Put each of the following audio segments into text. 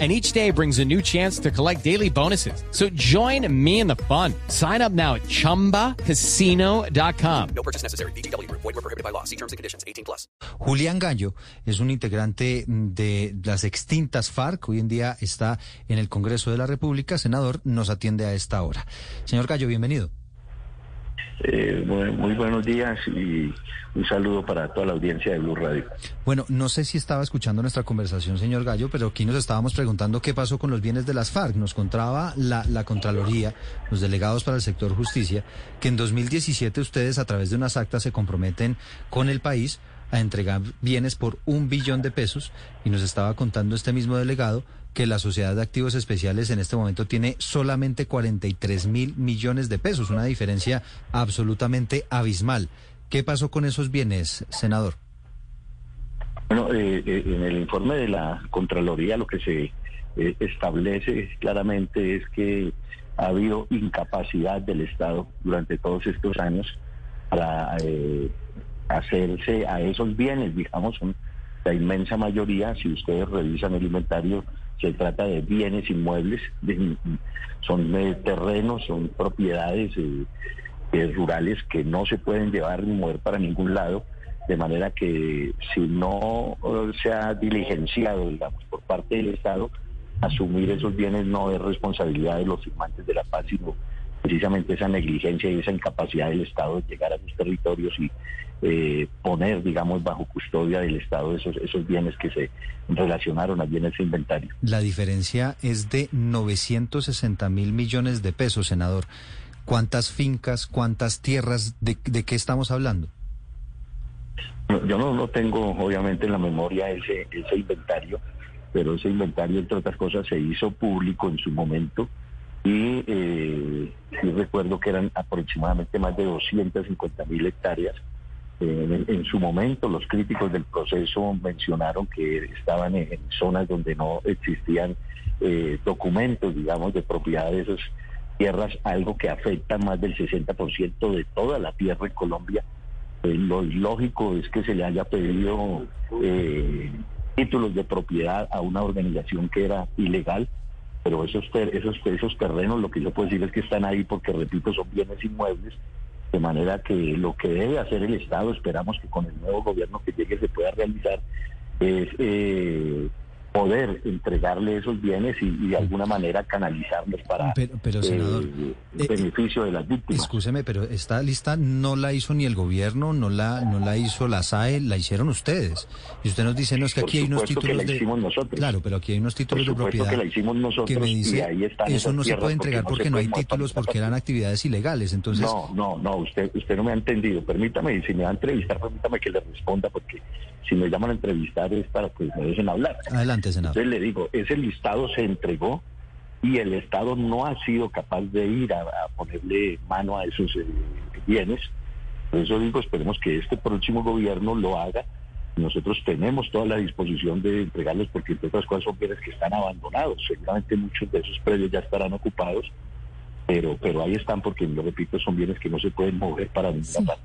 And each day brings a new chance to collect daily bonuses. So join me in the fun. Sign up now at chumbacasino.com. No purchase necessary. BGW. Void were prohibited by law. See terms and conditions. 18 plus. Julián Gallo es un integrante de las extintas FARC. Hoy en día está en el Congreso de la República. Senador, nos atiende a esta hora. Señor Gallo, bienvenido. Eh, muy, buenos días y un saludo para toda la audiencia de Blue Radio. Bueno, no sé si estaba escuchando nuestra conversación, señor Gallo, pero aquí nos estábamos preguntando qué pasó con los bienes de las FARC. Nos contaba la, la Contraloría, los delegados para el sector justicia, que en 2017 ustedes a través de unas actas se comprometen con el país a entregar bienes por un billón de pesos y nos estaba contando este mismo delegado que la Sociedad de Activos Especiales en este momento tiene solamente 43 mil millones de pesos, una diferencia absolutamente abismal. ¿Qué pasó con esos bienes, senador? Bueno, eh, eh, en el informe de la Contraloría lo que se eh, establece claramente es que ha habido incapacidad del Estado durante todos estos años para eh, hacerse a esos bienes, digamos, son la inmensa mayoría, si ustedes revisan el inventario, se trata de bienes inmuebles, son eh, terrenos, son propiedades eh, eh, rurales que no se pueden llevar ni mover para ningún lado, de manera que si no se ha diligenciado, digamos, por parte del Estado, asumir esos bienes no es responsabilidad de los firmantes de la paz, sino precisamente esa negligencia y esa incapacidad del Estado de llegar a los territorios y eh, poner, digamos, bajo custodia del Estado esos, esos bienes que se relacionaron allí en ese inventario. La diferencia es de 960 mil millones de pesos, senador. ¿Cuántas fincas, cuántas tierras, de, de qué estamos hablando? No, Yo no, no tengo, obviamente, en la memoria ese, ese inventario, pero ese inventario, entre otras cosas, se hizo público en su momento y eh, sí recuerdo que eran aproximadamente más de 250 mil hectáreas. Eh, en, en su momento, los críticos del proceso mencionaron que estaban en, zonas donde no existían eh, documentos, digamos, de propiedad de esas tierras, algo que afecta más del 60% de toda la tierra en Colombia. Eh, lo lógico es que se le haya pedido eh, títulos de propiedad a una organización que era ilegal, pero esos, esos, esos terrenos lo que yo puedo decir es que están ahí porque, repito, son bienes inmuebles, de manera que lo que debe hacer el Estado, esperamos que con el nuevo gobierno que llegue se pueda realizar, es eh, poder entregarle esos bienes y, y de alguna manera canalizarlos para Pero- pero, senador, eh, eh, beneficio de las víctimas. Escúcheme, pero esta lista no la hizo ni el gobierno, no la, no la hizo la SAE, la hicieron ustedes. Y usted nos dice, no, es que Por aquí hay unos que títulos la de... hicimos nosotros. Claro, pero aquí hay unos títulos de propiedad que la hicimos nosotros que me y dice, ahí están eso no se puede porque entregar no porque no hay títulos, porque eran actividades ilegales. Entonces, No, no, no, usted, usted no me ha entendido. Permítame, y si me va a entrevistar, permítame que le responda, porque si me llaman a entrevistar es para que me dejen hablar. adelante, senador. Entonces le digo, ese listado se entregó y el Estado no ha sido capaz de ir a, a ponerle mano a esos eh, bienes. Por eso digo, esperemos que este próximo gobierno lo haga. Nosotros tenemos toda la disposición de entregarlos porque, entre otras cosas, son bienes que están abandonados. Seguramente muchos de esos predios ya estarán ocupados, pero, pero ahí están porque, lo repito, son bienes que no se pueden mover para ninguna Sí. parte.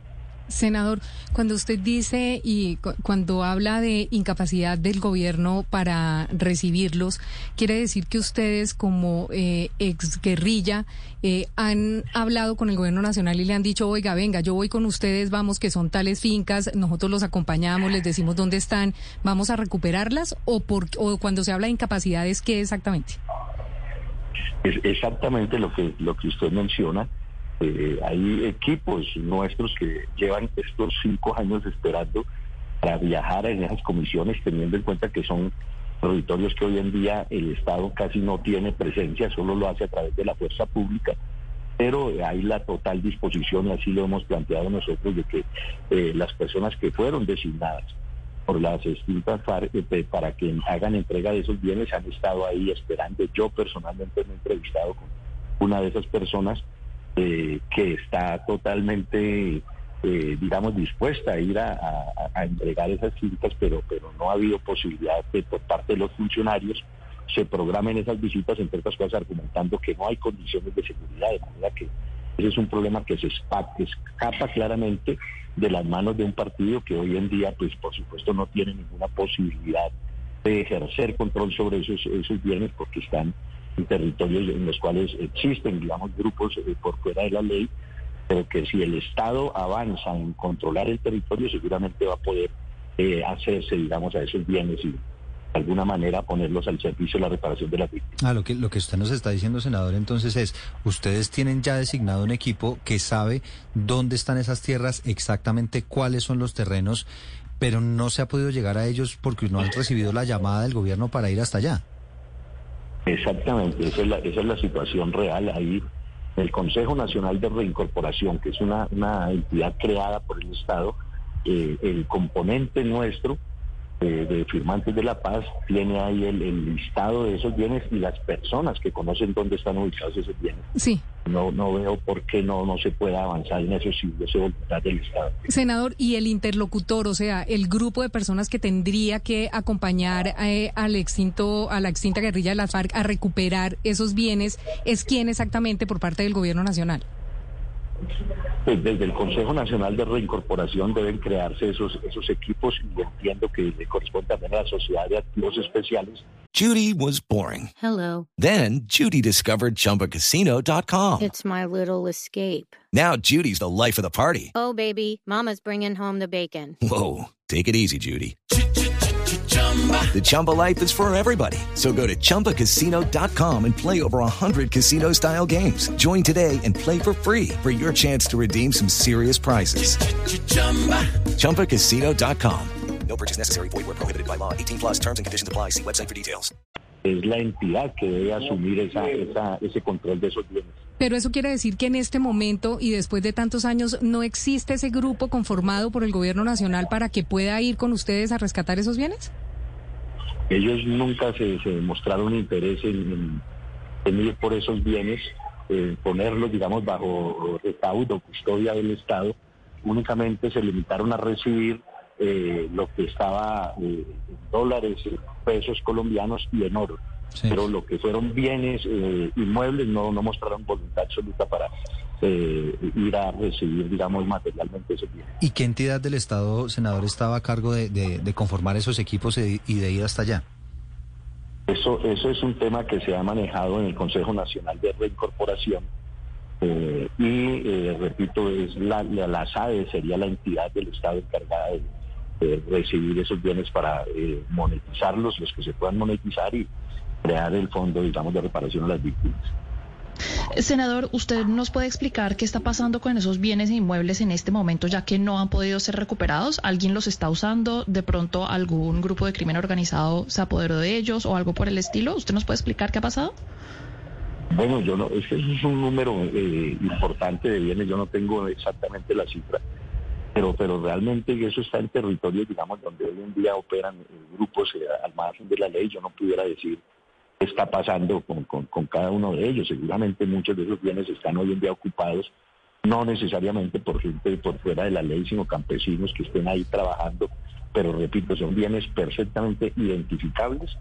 Senador, cuando usted dice y cu- cuando habla de incapacidad del gobierno para recibirlos, quiere decir que ustedes como eh, ex guerrilla eh, han hablado con el gobierno nacional y le han dicho, oiga, venga, yo voy con ustedes, vamos, que son tales fincas, nosotros los acompañamos, les decimos dónde están, vamos a recuperarlas o, por, o cuando se habla de incapacidades, ¿qué exactamente? Es exactamente lo que, lo que usted menciona. Eh, hay equipos nuestros que llevan estos cinco años esperando para viajar en esas comisiones, teniendo en cuenta que son territorios que hoy en día el Estado casi no tiene presencia, solo lo hace a través de la fuerza pública. Pero hay la total disposición, y así lo hemos planteado nosotros, de que eh, las personas que fueron designadas por las distintas eh, para que hagan entrega de esos bienes han estado ahí esperando. Yo personalmente me he entrevistado con una de esas personas eh, que está totalmente eh, digamos, dispuesta a ir a, entregar esas citas, pero, pero no ha habido posibilidad de por parte de los funcionarios se programen esas visitas, entre otras cosas argumentando que no hay condiciones de seguridad, de manera que ese es un problema que se que escapa claramente de las manos de un partido que hoy en día, pues por supuesto, no tiene ninguna posibilidad de ejercer control sobre esos, esos bienes porque están territorios en los cuales existen, digamos, grupos eh, por fuera de la ley, pero que si el Estado avanza en controlar el territorio, seguramente va a poder eh, hacerse, digamos, a esos bienes y de alguna manera ponerlos al servicio de la reparación de las víctimas. Ah, lo que, lo que usted nos está diciendo, senador, entonces es, ustedes tienen ya designado un equipo que sabe dónde están esas tierras, exactamente cuáles son los terrenos, pero no se ha podido llegar a ellos porque no han recibido la llamada del gobierno para ir hasta allá. Exactamente, esa es la, esa es la situación real ahí. El Consejo Nacional de Reincorporación, que es una, entidad creada por el Estado, eh, el componente nuestro eh, de firmantes de la paz tiene ahí el, el listado de esos bienes y las personas que conocen dónde están ubicados esos bienes. Sí. No, no veo por qué no, no se pueda avanzar en eso si hubiese voluntad del Estado. Senador, y el interlocutor, o sea, el grupo de personas que tendría que acompañar eh, al extinto, a la extinta guerrilla de las FARC a recuperar esos bienes, ¿es quién exactamente por parte del gobierno nacional? Pues desde el Consejo Nacional de Reincorporación deben crearse esos, esos equipos y entiendo que le corresponde también a la Sociedad de Activos Especiales Judy was boring. Hello. Then Judy discovered ChumbaCasino.com. It's my little escape. Now Judy's the life of the party. Oh, baby, Mama's bringing home the bacon. Whoa, take it easy, Judy. The Chumba life is for everybody. So go to ChumbaCasino.com and play over 100 casino-style games. Join today and play for free for your chance to redeem some serious prizes. ChumbaCasino.com. No purchase necessary. Void where prohibited by law. 18 plus terms and conditions apply. See website for details. es la entidad que debe asumir esa, esa, ese control de esos bienes. Pero eso quiere decir que en este momento y después de tantos años no existe ese grupo conformado por el gobierno nacional para que pueda ir con ustedes a rescatar esos bienes. Ellos nunca se, se interés en, en, ir por esos bienes, eh, ponerlos, digamos, bajo recaudo, custodia del Estado. Únicamente se limitaron a recibir eh, lo que estaba eh, en dólares, pesos colombianos y en oro. Sí. Pero lo que fueron bienes eh, inmuebles no, no mostraron voluntad absoluta para eh, ir a recibir, digamos, materialmente esos bienes. ¿Y qué entidad del Estado, senador, estaba a cargo de, de- de conformar esos equipos y, y de ir hasta allá? Eso, eso es un tema que se ha manejado en el Consejo Nacional de Reincorporación eh, y, eh, repito, es la, la, la SADE sería la entidad del Estado encargada de, de recibir esos bienes para eh, monetizarlos, los que se puedan monetizar y crear el fondo, digamos, de reparación a las víctimas. Senador, ¿usted nos puede explicar qué está pasando con esos bienes e inmuebles en este momento, ya que no han podido ser recuperados? ¿Alguien los está usando? ¿De pronto algún grupo de crimen organizado se apoderó de ellos o algo por el estilo? ¿Usted nos puede explicar qué ha pasado? Bueno, yo no, es que eso es un número eh, importante de bienes, yo no tengo exactamente la cifra, pero, pero realmente eso está en territorios, digamos, donde hoy en día operan grupos eh, al margen de la ley, yo no pudiera decir está pasando con, con, cada uno de ellos, seguramente muchos de esos bienes están hoy en día ocupados, no necesariamente por gente por fuera de la ley, sino campesinos que estén ahí trabajando, pero repito, son bienes perfectamente identificables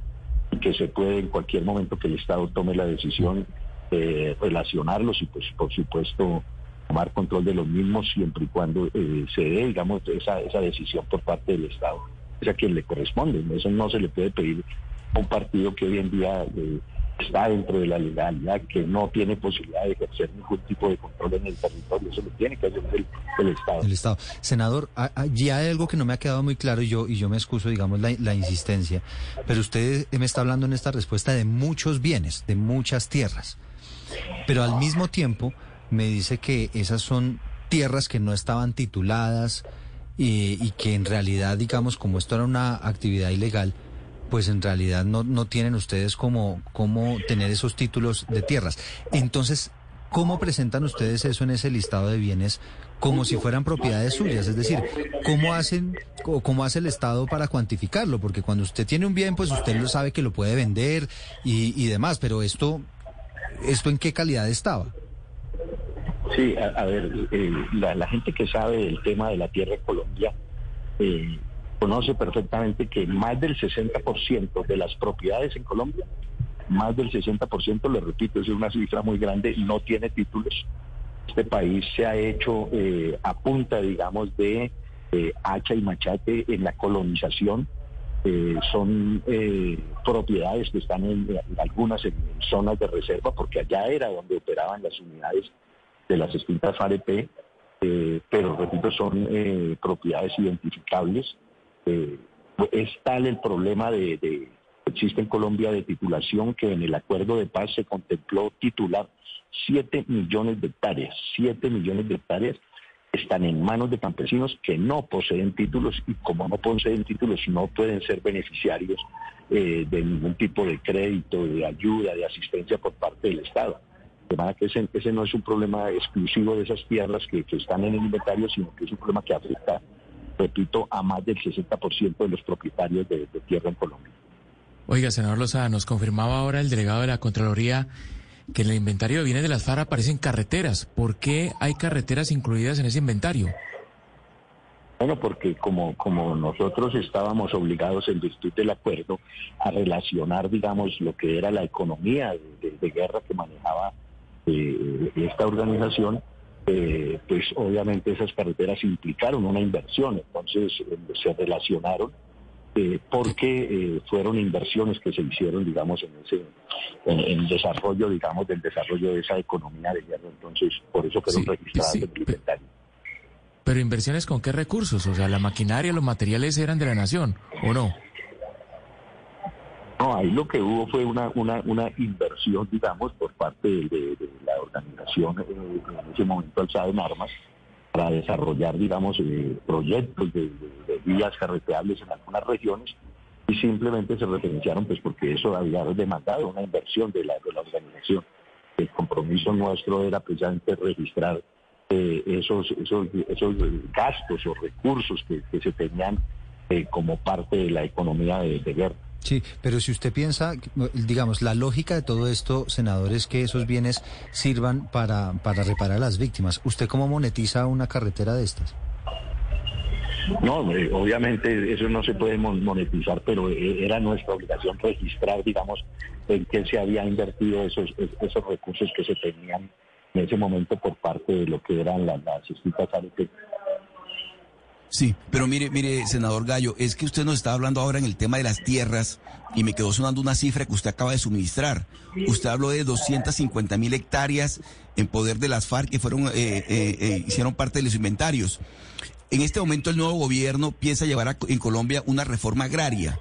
y que se puede en cualquier momento que el Estado tome la decisión de relacionarlos y pues por supuesto tomar control de los mismos siempre y cuando eh, se dé, digamos, esa, esa decisión por parte del Estado. Es a quien le corresponde, eso no se le puede pedir un partido que hoy en día eh, está dentro de la legalidad, que no tiene posibilidad de ejercer ningún tipo de control en el territorio, eso lo tiene que hacer el, Estado. El Estado. Senador, a- a- ya hay algo que no me ha quedado muy claro y yo, y yo me excuso, digamos, la, insistencia, pero usted me está hablando en esta respuesta de muchos bienes, de muchas tierras, pero al mismo tiempo me dice que esas son tierras que no estaban tituladas y que en realidad, digamos, como esto era una actividad ilegal, pues en realidad no, no tienen ustedes como, como tener esos títulos de tierras. Entonces, ¿cómo presentan ustedes eso en ese listado de bienes como si fueran propiedades suyas? Es decir, ¿cómo hacen o cómo hace el Estado para cuantificarlo? Porque cuando usted tiene un bien, pues usted lo sabe que lo puede vender y, y demás, pero esto, ¿esto en qué calidad estaba? Sí, a, ver, eh, la, la gente que sabe del tema de la tierra en Colombia eh, conoce perfectamente que más del 60% de las propiedades en Colombia, más del 60%, le repito, es una cifra muy grande, no tiene títulos. Este país se ha hecho eh, a punta, digamos, de eh, hacha y machete en la colonización. Eh, son eh, propiedades que están en, algunas en, zonas de reserva, porque allá era donde operaban las unidades de las extintas FAREP, eh, pero repito, son propiedades identificables. Eh, es tal el problema de, de existe en Colombia de titulación que en el acuerdo de paz se contempló titular 7 millones de hectáreas, 7 millones de hectáreas están en manos de campesinos que no poseen títulos y como no poseen títulos no pueden ser beneficiarios eh, de ningún tipo de crédito, de ayuda, de asistencia por parte del Estado. De manera que ese, ese no es un problema exclusivo de esas tierras que, que están en el inventario, sino que es un problema que afecta, repito, a más del 60% de los propietarios de, de tierra en Colombia. Oiga, senador Lozada, nos confirmaba ahora el delegado de la Contraloría que en el inventario de bienes de las FARC aparecen carreteras. ¿Por qué hay carreteras incluidas en ese inventario? Bueno, porque como, como nosotros estábamos obligados en virtud del acuerdo a relacionar, digamos, lo que era la economía de, de- de guerra que manejaba eh, esta organización, eh, pues obviamente esas carreteras implicaron una inversión, entonces eh, se relacionaron eh, porque fueron inversiones que se hicieron, digamos, en ese en, en desarrollo, digamos, del desarrollo de esa economía de guerra. Entonces, por eso fueron Sí, registradas sí, en el inventario. Pero inversiones con qué recursos? O sea, la maquinaria, los materiales eran de la nación, ¿o no? No, ahí lo que hubo fue una, una, una inversión, digamos, por parte de, de- organización eh, en ese momento alzada en armas para desarrollar, digamos, eh, proyectos de, vías carreteables en algunas regiones y simplemente se referenciaron pues porque eso había demandado una inversión de la, de la organización. El compromiso nuestro era precisamente registrar eh, esos, esos, esos gastos o recursos que, se tenían como parte de la economía de guerra. Sí, pero si usted piensa, digamos, la lógica de todo esto, senador, es que esos bienes sirvan para, para reparar a las víctimas. ¿Usted cómo monetiza una carretera de estas? No, hombre, obviamente eso no se puede mon- monetizar, pero eh, era nuestra obligación registrar, digamos, en qué se había invertido esos, es- esos recursos que se tenían en ese momento por parte de lo que eran las, distintas áreas Sí, pero mire, mire, senador Gallo, es que usted nos está hablando ahora en el tema de las tierras y me quedó sonando una cifra que usted acaba de suministrar. Usted habló de 250 mil hectáreas en poder de las FARC que fueron, eh, eh, eh, hicieron parte de los inventarios. En este momento el nuevo gobierno piensa llevar a- en Colombia una reforma agraria.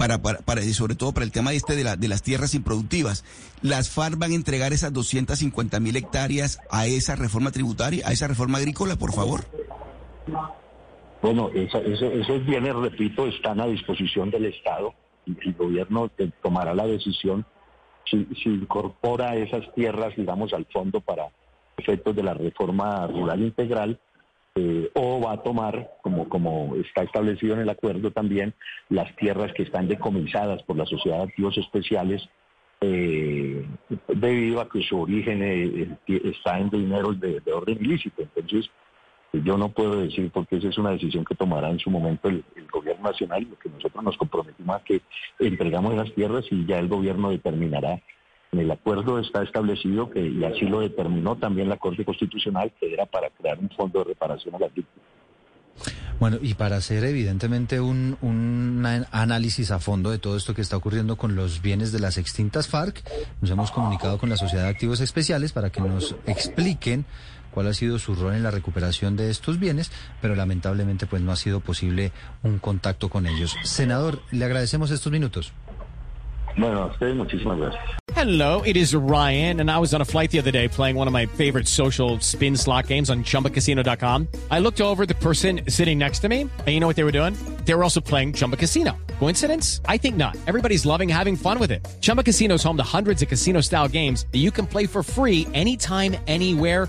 Para, para, para- sobre todo para el tema este de, la, de las tierras improductivas. ¿Las FARC van a entregar esas 250 mil hectáreas a esa reforma tributaria, a esa reforma agrícola, por favor? Bueno, esa- eso- esos bienes, repito, están a disposición del Estado y el gobierno tomará la decisión si, si incorpora esas tierras, digamos, al fondo para efectos de la reforma rural integral eh, o va a tomar, como, como está establecido en el acuerdo también, las tierras que están decomisadas por la Sociedad de Activos Especiales eh, debido a que su origen eh, eh, está en dineros de, de orden ilícito. Entonces, yo no puedo decir porque esa es una decisión que tomará en su momento el, gobierno nacional, lo que nosotros nos comprometimos a que entregamos las tierras y ya el gobierno determinará. En el acuerdo está establecido que, y así lo determinó también la Corte Constitucional, que era para crear un fondo de reparación a las víctimas. Bueno, y para hacer evidentemente un, un análisis a fondo de todo esto que está ocurriendo con los bienes de las extintas FARC, nos hemos comunicado con la Sociedad de Activos Especiales para que nos expliquen cuál ha sido su rol en la recuperación de estos bienes, pero lamentablemente pues no ha sido posible un contacto con ellos. Senador, le agradecemos estos minutos. Bueno, a ustedes muchísimas gracias. Hello, it is Ryan, and I was on a flight the other day playing one of my favorite social spin slot games on chumbacasino.com. I looked over at the person sitting next to me, and you know what they were doing? They were also playing Chumba Casino. Coincidence? I think not. Everybody's loving having fun with it. Chumba Casino is home to hundreds of casino style games that you can play for free anytime, anywhere,